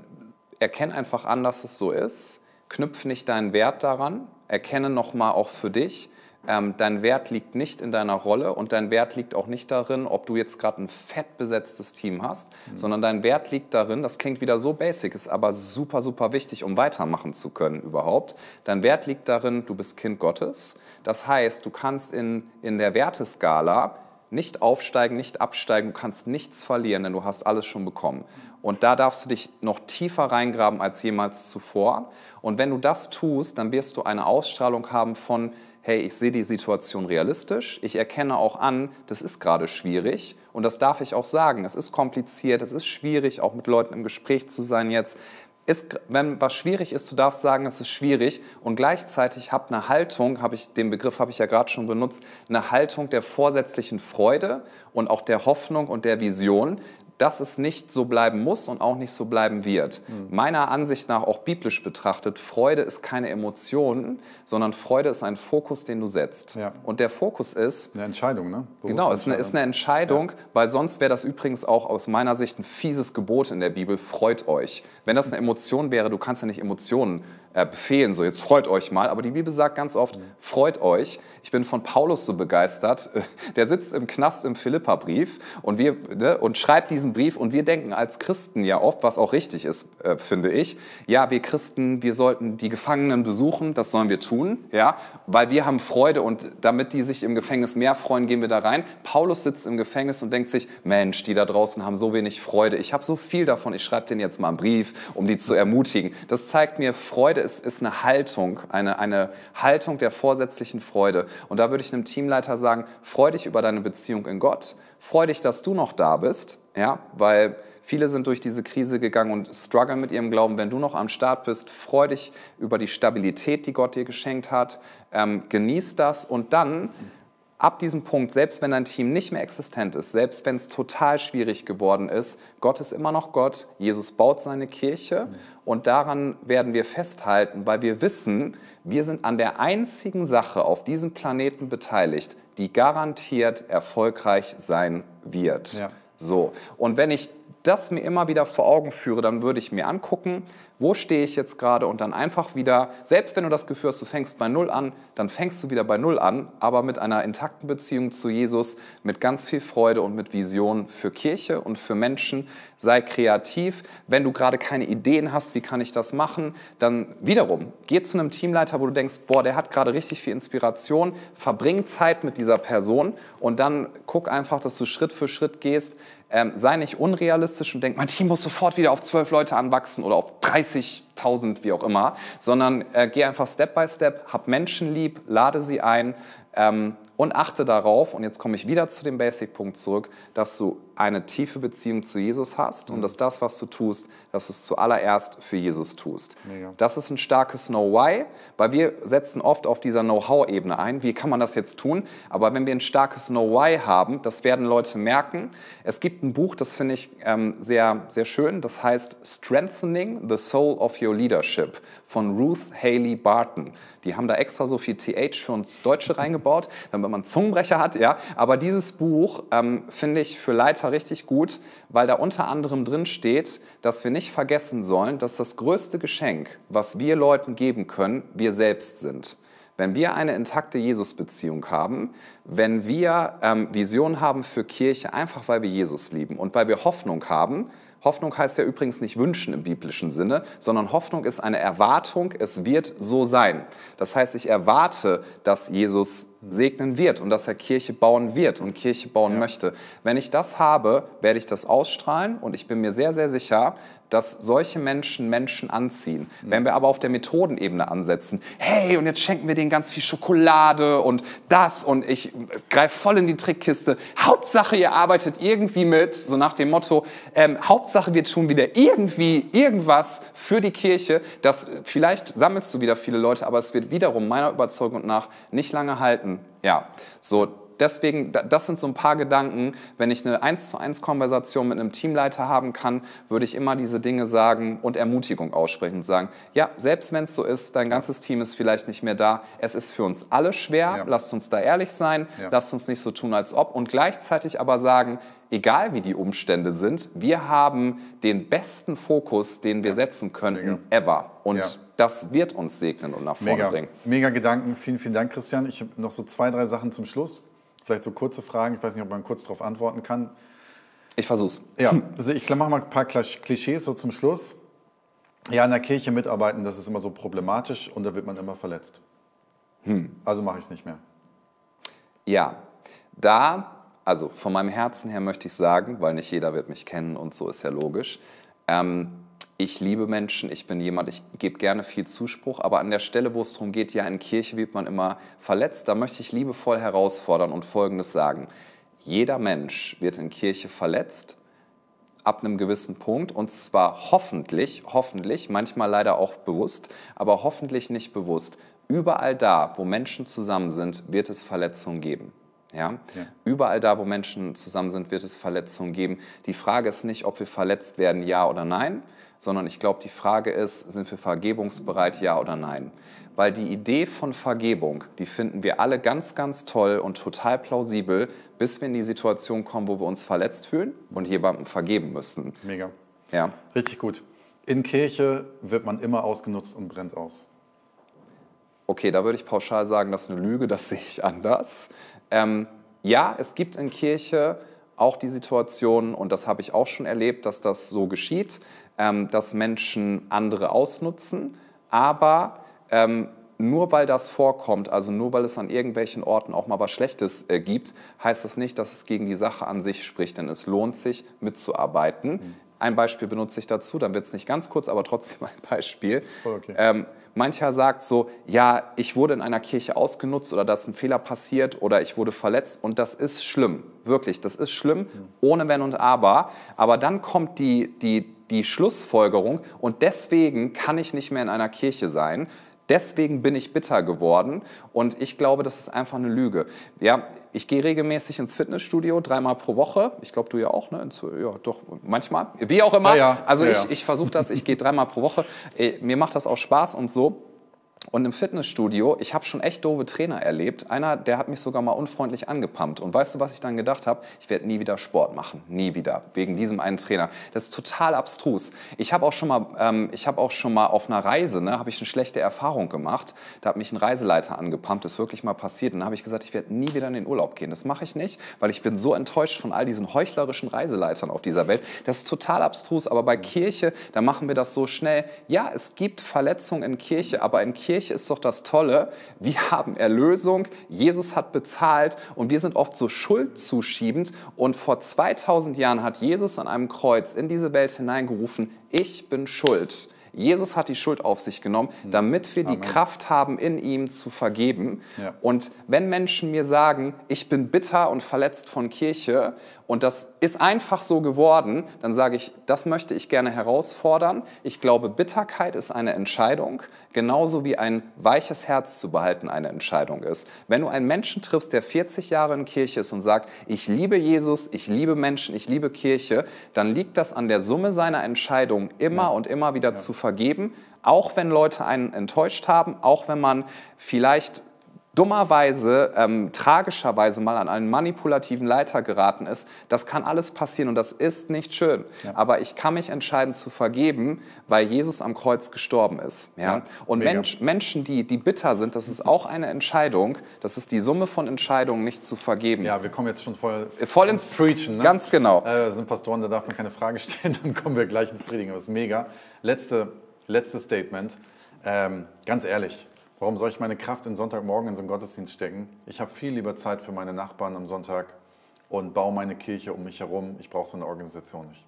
erkenn einfach an, dass es so ist, knüpf nicht deinen Wert daran, erkenne nochmal auch für dich, ähm, dein Wert liegt nicht in deiner Rolle und dein Wert liegt auch nicht darin, ob du jetzt gerade ein fett besetztes Team hast, mhm. sondern dein Wert liegt darin, das klingt wieder so basic, ist aber super, super wichtig, um weitermachen zu können überhaupt. Dein Wert liegt darin, du bist Kind Gottes. Das heißt, du kannst in, in der Werteskala nicht aufsteigen, nicht absteigen, du kannst nichts verlieren, denn du hast alles schon bekommen. Und da darfst du dich noch tiefer reingraben als jemals zuvor. Und wenn du das tust, dann wirst du eine Ausstrahlung haben von, hey, ich sehe die Situation realistisch, ich erkenne auch an, das ist gerade schwierig und das darf ich auch sagen. Es ist kompliziert, es ist schwierig, auch mit Leuten im Gespräch zu sein jetzt. Ist, wenn was schwierig ist, du darfst sagen, es ist schwierig und gleichzeitig habe eine Haltung, habe ich den Begriff habe ich ja gerade schon benutzt, eine Haltung der vorsätzlichen Freude und auch der Hoffnung und der Vision, dass es nicht so bleiben muss und auch nicht so bleiben wird. Mhm. Meiner Ansicht nach, auch biblisch betrachtet, Freude ist keine Emotion, sondern Freude ist ein Fokus, den du setzt. Ja. Und der Fokus ist... Eine Entscheidung, ne? Bewusste genau, ist eine, ist eine Entscheidung, ja. weil sonst wäre das übrigens auch aus meiner Sicht ein fieses Gebot in der Bibel, freut euch. Wenn das eine Emotion wäre, du kannst ja nicht Emotionen befehlen, so jetzt freut euch mal. Aber die Bibel sagt ganz oft, freut euch. Ich bin von Paulus so begeistert. Der sitzt im Knast im Philippa-Brief und, ne, und schreibt diesen Brief und wir denken als Christen ja oft, was auch richtig ist, äh, finde ich, ja, wir Christen, wir sollten die Gefangenen besuchen, das sollen wir tun, ja, weil wir haben Freude und damit die sich im Gefängnis mehr freuen, gehen wir da rein. Paulus sitzt im Gefängnis und denkt sich, Mensch, die da draußen haben so wenig Freude. Ich habe so viel davon, ich schreibe denen jetzt mal einen Brief, um die zu ermutigen. Das zeigt mir, Freude ist, ist eine Haltung, eine, eine Haltung der vorsätzlichen Freude. Und da würde ich einem Teamleiter sagen, freu dich über deine Beziehung in Gott, freu dich, dass du noch da bist, ja, weil viele sind durch diese Krise gegangen und strugglen mit ihrem Glauben. Wenn du noch am Start bist, freu dich über die Stabilität, die Gott dir geschenkt hat, ähm, genieß das und dann ab diesem Punkt, selbst wenn dein Team nicht mehr existent ist, selbst wenn es total schwierig geworden ist, Gott ist immer noch Gott, Jesus baut seine Kirche und daran werden wir festhalten, weil wir wissen, wir sind an der einzigen Sache auf diesem Planeten beteiligt, die garantiert erfolgreich sein wird. Ja. So, und wenn ich das mir immer wieder vor Augen führe, dann würde ich mir angucken, wo stehe ich jetzt gerade und dann einfach wieder, selbst wenn du das Gefühl hast, du fängst bei Null an, dann fängst du wieder bei Null an, aber mit einer intakten Beziehung zu Jesus, mit ganz viel Freude und mit Vision für Kirche und für Menschen. Sei kreativ. Wenn du gerade keine Ideen hast, wie kann ich das machen, dann wiederum, geh zu einem Teamleiter, wo du denkst, boah, der hat gerade richtig viel Inspiration, verbring Zeit mit dieser Person und dann guck einfach, dass du Schritt für Schritt gehst, ähm, sei nicht unrealistisch und denk, mein Team muss sofort wieder auf zwölf Leute anwachsen oder auf 30.000, wie auch immer, sondern äh, geh einfach Step by Step, hab Menschen lieb, lade sie ein ähm, und achte darauf, und jetzt komme ich wieder zu dem Basic-Punkt zurück, dass du eine tiefe Beziehung zu Jesus hast mhm. und dass das, was du tust, dass du es zuallererst für Jesus tust. Mega. Das ist ein starkes Know-Why, weil wir setzen oft auf dieser Know-how-Ebene ein. Wie kann man das jetzt tun? Aber wenn wir ein starkes Know-Why haben, das werden Leute merken. Es gibt ein Buch, das finde ich ähm, sehr, sehr schön, das heißt Strengthening the Soul of Your Leadership von Ruth Haley Barton. Die haben da extra so viel TH für uns Deutsche reingebaut, damit man Zungenbrecher hat. Ja? Aber dieses Buch ähm, finde ich für Leiter Leiter richtig gut, weil da unter anderem drin steht, dass wir nicht vergessen sollen, dass das größte Geschenk, was wir Leuten geben können, wir selbst sind. Wenn wir eine intakte Jesus-Beziehung haben, wenn wir ähm, Vision haben für Kirche, einfach weil wir Jesus lieben und weil wir Hoffnung haben, Hoffnung heißt ja übrigens nicht wünschen im biblischen Sinne, sondern Hoffnung ist eine Erwartung, es wird so sein. Das heißt, ich erwarte, dass Jesus segnen wird und dass er Kirche bauen wird und Kirche bauen ja. möchte. Wenn ich das habe, werde ich das ausstrahlen und ich bin mir sehr, sehr sicher, dass solche Menschen Menschen anziehen. Mhm. Wenn wir aber auf der Methodenebene ansetzen, hey, und jetzt schenken wir denen ganz viel Schokolade und das und ich greife voll in die Trickkiste. Hauptsache, ihr arbeitet irgendwie mit, so nach dem Motto, ähm, Hauptsache, wir tun wieder irgendwie irgendwas für die Kirche. Das, vielleicht sammelst du wieder viele Leute, aber es wird wiederum meiner Überzeugung nach nicht lange halten. Ja, so deswegen, das sind so ein paar Gedanken. Wenn ich eine 1 zu 1 Konversation mit einem Teamleiter haben kann, würde ich immer diese Dinge sagen und Ermutigung aussprechen und sagen, ja, selbst wenn es so ist, dein ganzes Team ist vielleicht nicht mehr da, es ist für uns alle schwer, ja. lasst uns da ehrlich sein, ja. lasst uns nicht so tun, als ob und gleichzeitig aber sagen, egal wie die Umstände sind, wir haben den besten Fokus, den wir setzen könnten, ever. Und ja. das wird uns segnen und nach vorne Mega. bringen. Mega Gedanken. Vielen, vielen Dank, Christian. Ich habe noch so zwei, drei Sachen zum Schluss. Vielleicht so kurze Fragen. Ich weiß nicht, ob man kurz darauf antworten kann. Ich versuch's. Ja, also ich mache mal ein paar Klischees so zum Schluss. Ja, in der Kirche mitarbeiten, das ist immer so problematisch und da wird man immer verletzt. Hm. Also mache ich es nicht mehr. Ja, da, also von meinem Herzen her möchte ich sagen, weil nicht jeder wird mich kennen und so ist ja logisch. Ähm, ich liebe Menschen, ich bin jemand, ich gebe gerne viel Zuspruch, aber an der Stelle, wo es darum geht, ja, in Kirche wird man immer verletzt, da möchte ich liebevoll herausfordern und Folgendes sagen. Jeder Mensch wird in Kirche verletzt, ab einem gewissen Punkt, und zwar hoffentlich, hoffentlich, manchmal leider auch bewusst, aber hoffentlich nicht bewusst. Überall da, wo Menschen zusammen sind, wird es Verletzungen geben. Ja? ja? Überall da, wo Menschen zusammen sind, wird es Verletzungen geben. Die Frage ist nicht, ob wir verletzt werden, ja oder nein, sondern ich glaube, die Frage ist, sind wir vergebungsbereit, ja oder nein? Weil die Idee von Vergebung, die finden wir alle ganz, ganz toll und total plausibel, bis wir in die Situation kommen, wo wir uns verletzt fühlen und jemandem vergeben müssen. Mega. Ja. Richtig gut. In Kirche wird man immer ausgenutzt und brennt aus. Okay, da würde ich pauschal sagen, das ist eine Lüge, das sehe ich anders. Ähm, ja, es gibt in Kirche auch die Situation, und das habe ich auch schon erlebt, dass das so geschieht, ähm, dass Menschen andere ausnutzen, aber ähm, nur weil das vorkommt, also nur weil es an irgendwelchen Orten auch mal was Schlechtes äh, gibt, heißt das nicht, dass es gegen die Sache an sich spricht, denn es lohnt sich mitzuarbeiten. Mhm. Ein Beispiel benutze ich dazu, dann wird es nicht ganz kurz, aber trotzdem ein Beispiel. okay. Ähm, mancher sagt so, ja, ich wurde in einer Kirche ausgenutzt oder da ist ein Fehler passiert oder ich wurde verletzt und das ist schlimm, wirklich, das ist schlimm, ohne Wenn und Aber. Aber dann kommt die, die, die Schlussfolgerung und deswegen kann ich nicht mehr in einer Kirche sein. Deswegen bin ich bitter geworden und ich glaube, das ist einfach eine Lüge. Ja, ich gehe regelmäßig ins Fitnessstudio, dreimal pro Woche. Ich glaube, du ja auch, ne? Ja, doch, manchmal. Wie auch immer. Ja, ja. Also Ja, ich, ich versuche das, ich gehe dreimal pro Woche. Äh, Mir macht das auch Spaß und so. Und im Fitnessstudio, ich habe schon echt doofe Trainer erlebt. Einer, der hat mich sogar mal unfreundlich angepumpt. Und weißt du, was ich dann gedacht habe? Ich werde nie wieder Sport machen. Nie wieder. Wegen diesem einen Trainer. Das ist total abstrus. Ich habe auch schon mal, ähm, ich auch schon mal auf einer Reise, ne, habe ich eine schlechte Erfahrung gemacht. Da hat mich ein Reiseleiter angepumpt. Das ist wirklich mal passiert. Und dann habe ich gesagt, ich werde nie wieder in den Urlaub gehen. Das mache ich nicht, weil ich bin so enttäuscht von all diesen heuchlerischen Reiseleitern auf dieser Welt. Das ist total abstrus. Aber bei Kirche, da machen wir das so schnell. Ja, es gibt Verletzungen in Kirche, aber in Kirche ist doch das Tolle, wir haben Erlösung, Jesus hat bezahlt und wir sind oft so schuldzuschiebend. Und vor 2000 Jahren hat Jesus an einem Kreuz in diese Welt hineingerufen, ich bin schuld. Jesus hat die Schuld auf sich genommen, damit wir die Amen. Kraft haben, in ihm zu vergeben. Ja. Und wenn Menschen mir sagen, ich bin bitter und verletzt von Kirche und das ist einfach so geworden, dann sage ich, das möchte ich gerne herausfordern. Ich glaube, Bitterkeit ist eine Entscheidung, genauso wie ein weiches Herz zu behalten eine Entscheidung ist. Wenn du einen Menschen triffst, der 40 Jahre in Kirche ist und sagt, ich liebe Jesus, ich liebe Menschen, ich liebe Kirche, dann liegt das an der Summe seiner Entscheidungen, immer und immer wieder zu vergeben, auch wenn Leute einen enttäuscht haben, auch wenn man vielleicht dummerweise, ähm, tragischerweise mal an einen manipulativen Leiter geraten ist, das kann alles passieren und das ist nicht schön. Aber ich kann mich entscheiden zu vergeben, weil Jesus am Kreuz gestorben ist. Ja? Ja, und. Mensch, Menschen, die, die bitter sind, das ist auch eine Entscheidung. Das ist die Summe von Entscheidungen, nicht zu vergeben. Ja, wir kommen jetzt schon voll, Voll ins Preachen. Ne? Ganz genau. Äh, sind Pastoren, da darf man keine Frage stellen, dann kommen wir gleich ins Predigen. Das ist mega. Letzte, letztes Statement. Ähm, ganz ehrlich, warum soll ich meine Kraft in Sonntagmorgen in so einen Gottesdienst stecken? Ich habe viel lieber Zeit für meine Nachbarn am Sonntag und baue meine Kirche um mich herum. Ich brauche so eine Organisation nicht.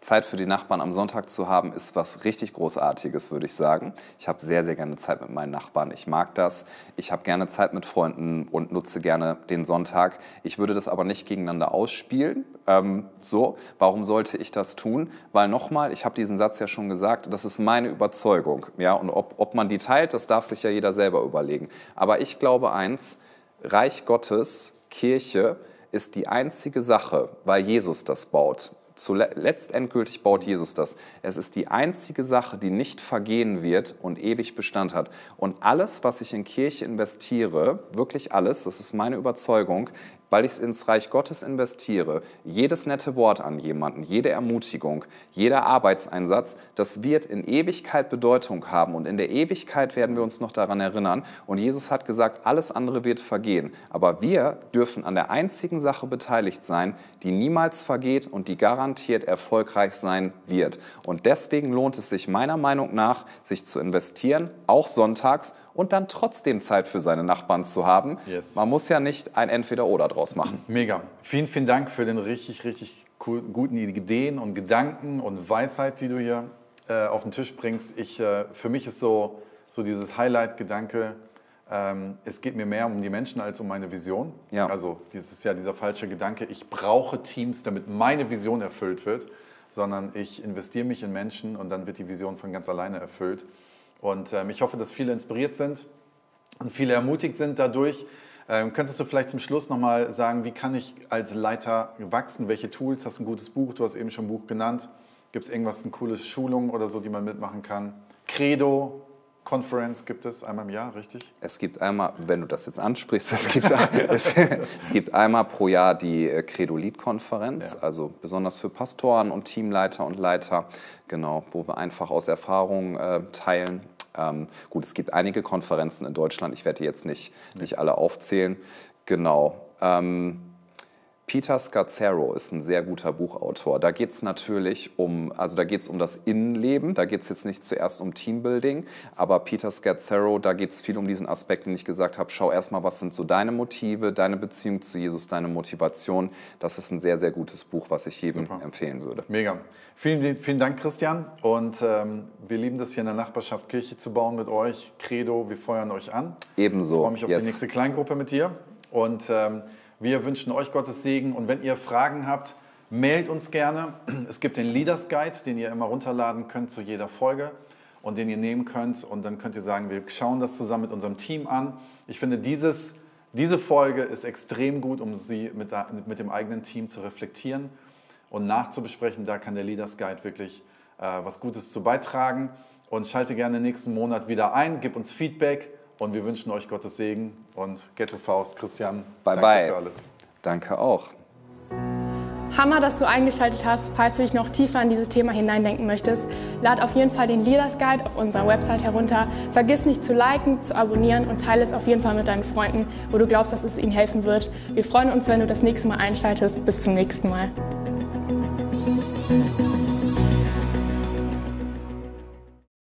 Zeit für die Nachbarn am Sonntag zu haben, ist was richtig Großartiges, würde ich sagen. Ich habe sehr, sehr gerne Zeit mit meinen Nachbarn. Ich mag das. Ich habe gerne Zeit mit Freunden und nutze gerne den Sonntag. Ich würde das aber nicht gegeneinander ausspielen. Ähm, so, warum sollte ich das tun? Weil nochmal, ich habe diesen Satz ja schon gesagt, das ist meine Überzeugung. Ja, und ob, ob man die teilt, das darf sich ja jeder selber überlegen. Aber ich glaube eins, Reich Gottes, Kirche, ist die einzige Sache, weil Jesus das baut. Zuletzt letztendgültig baut Jesus das. Es ist die einzige Sache, die nicht vergehen wird und ewig Bestand hat. Und alles, was ich in Kirche investiere, wirklich alles, das ist meine Überzeugung, weil ich es ins Reich Gottes investiere, jedes nette Wort an jemanden, jede Ermutigung, jeder Arbeitseinsatz, das wird in Ewigkeit Bedeutung haben und in der Ewigkeit werden wir uns noch daran erinnern. Und Jesus hat gesagt, alles andere wird vergehen. Aber wir dürfen an der einzigen Sache beteiligt sein, die niemals vergeht und die garantiert erfolgreich sein wird. Und deswegen lohnt es sich meiner Meinung nach, sich zu investieren, auch sonntags und dann trotzdem Zeit für seine Nachbarn zu haben. Yes. Man muss ja nicht ein Entweder-Oder draus machen. Mega. Vielen, vielen Dank für den richtig, richtig cool, guten Ideen und Gedanken und Weisheit, die du hier äh, auf den Tisch bringst. Ich, äh, für mich ist so, so dieses Highlight-Gedanke, ähm, es geht mir mehr um die Menschen als um meine Vision. Ja. Also dieses ja dieser falsche Gedanke, ich brauche Teams, damit meine Vision erfüllt wird, sondern ich investiere mich in Menschen und dann wird die Vision von ganz alleine erfüllt. Und ähm, ich hoffe, dass viele inspiriert sind und viele ermutigt sind dadurch. Ähm, könntest du vielleicht zum Schluss nochmal sagen, wie kann ich als Leiter wachsen? Welche Tools? Hast du ein gutes Buch? Du hast eben schon ein Buch genannt. Gibt es irgendwas, eine coole Schulung oder so, die man mitmachen kann? Credo, Conference gibt es einmal im Jahr, richtig? Es gibt einmal, wenn du das jetzt ansprichst, es gibt, es, es gibt einmal pro Jahr die äh, Credo-Lead-Konferenz, Ja. also besonders für Pastoren und Teamleiter und Leiter, genau, wo wir einfach aus Erfahrung äh, teilen. Ähm, gut, es gibt einige Konferenzen in Deutschland, ich werde die jetzt nicht, nicht alle aufzählen. Genau. Ähm, Peter Scazzaro ist ein sehr guter Buchautor. Da geht es natürlich um, also da geht es um das Innenleben, da geht es jetzt nicht zuerst um Teambuilding, aber Peter Scazzaro, da geht es viel um diesen Aspekt, den ich gesagt habe, schau erstmal, was sind so deine Motive, deine Beziehung zu Jesus, deine Motivation. Das ist ein sehr, sehr gutes Buch, was ich jedem Super. empfehlen würde. Mega. Vielen, vielen Dank, Christian. Und ähm, wir lieben das hier in der Nachbarschaft Kirche zu bauen mit euch. Credo, wir feuern euch an. Ebenso. Ich freue mich auf yes. die nächste Kleingruppe mit dir. Und ähm, wir wünschen euch Gottes Segen und wenn ihr Fragen habt, mailt uns gerne. Es gibt den Leaders Guide, den ihr immer runterladen könnt zu jeder Folge und den ihr nehmen könnt. Und dann könnt ihr sagen, wir schauen das zusammen mit unserem Team an. Ich finde, dieses, diese Folge ist extrem gut, um sie mit, mit dem eigenen Team zu reflektieren und nachzubesprechen. Da kann der Leaders Guide wirklich äh, was Gutes zu beitragen. Und schalte gerne nächsten Monat wieder ein, gib uns Feedback und wir wünschen euch Gottes Segen und Ghetto Faust, Christian. Bye danke bye. für alles. Danke auch. Hammer, dass du eingeschaltet hast. Falls du dich noch tiefer in dieses Thema hineindenken möchtest, lad auf jeden Fall den Leaders Guide auf unserer Website herunter. Vergiss nicht zu liken, zu abonnieren und teile es auf jeden Fall mit deinen Freunden, wo du glaubst, dass es ihnen helfen wird. Wir freuen uns, wenn du das nächste Mal einschaltest. Bis zum nächsten Mal.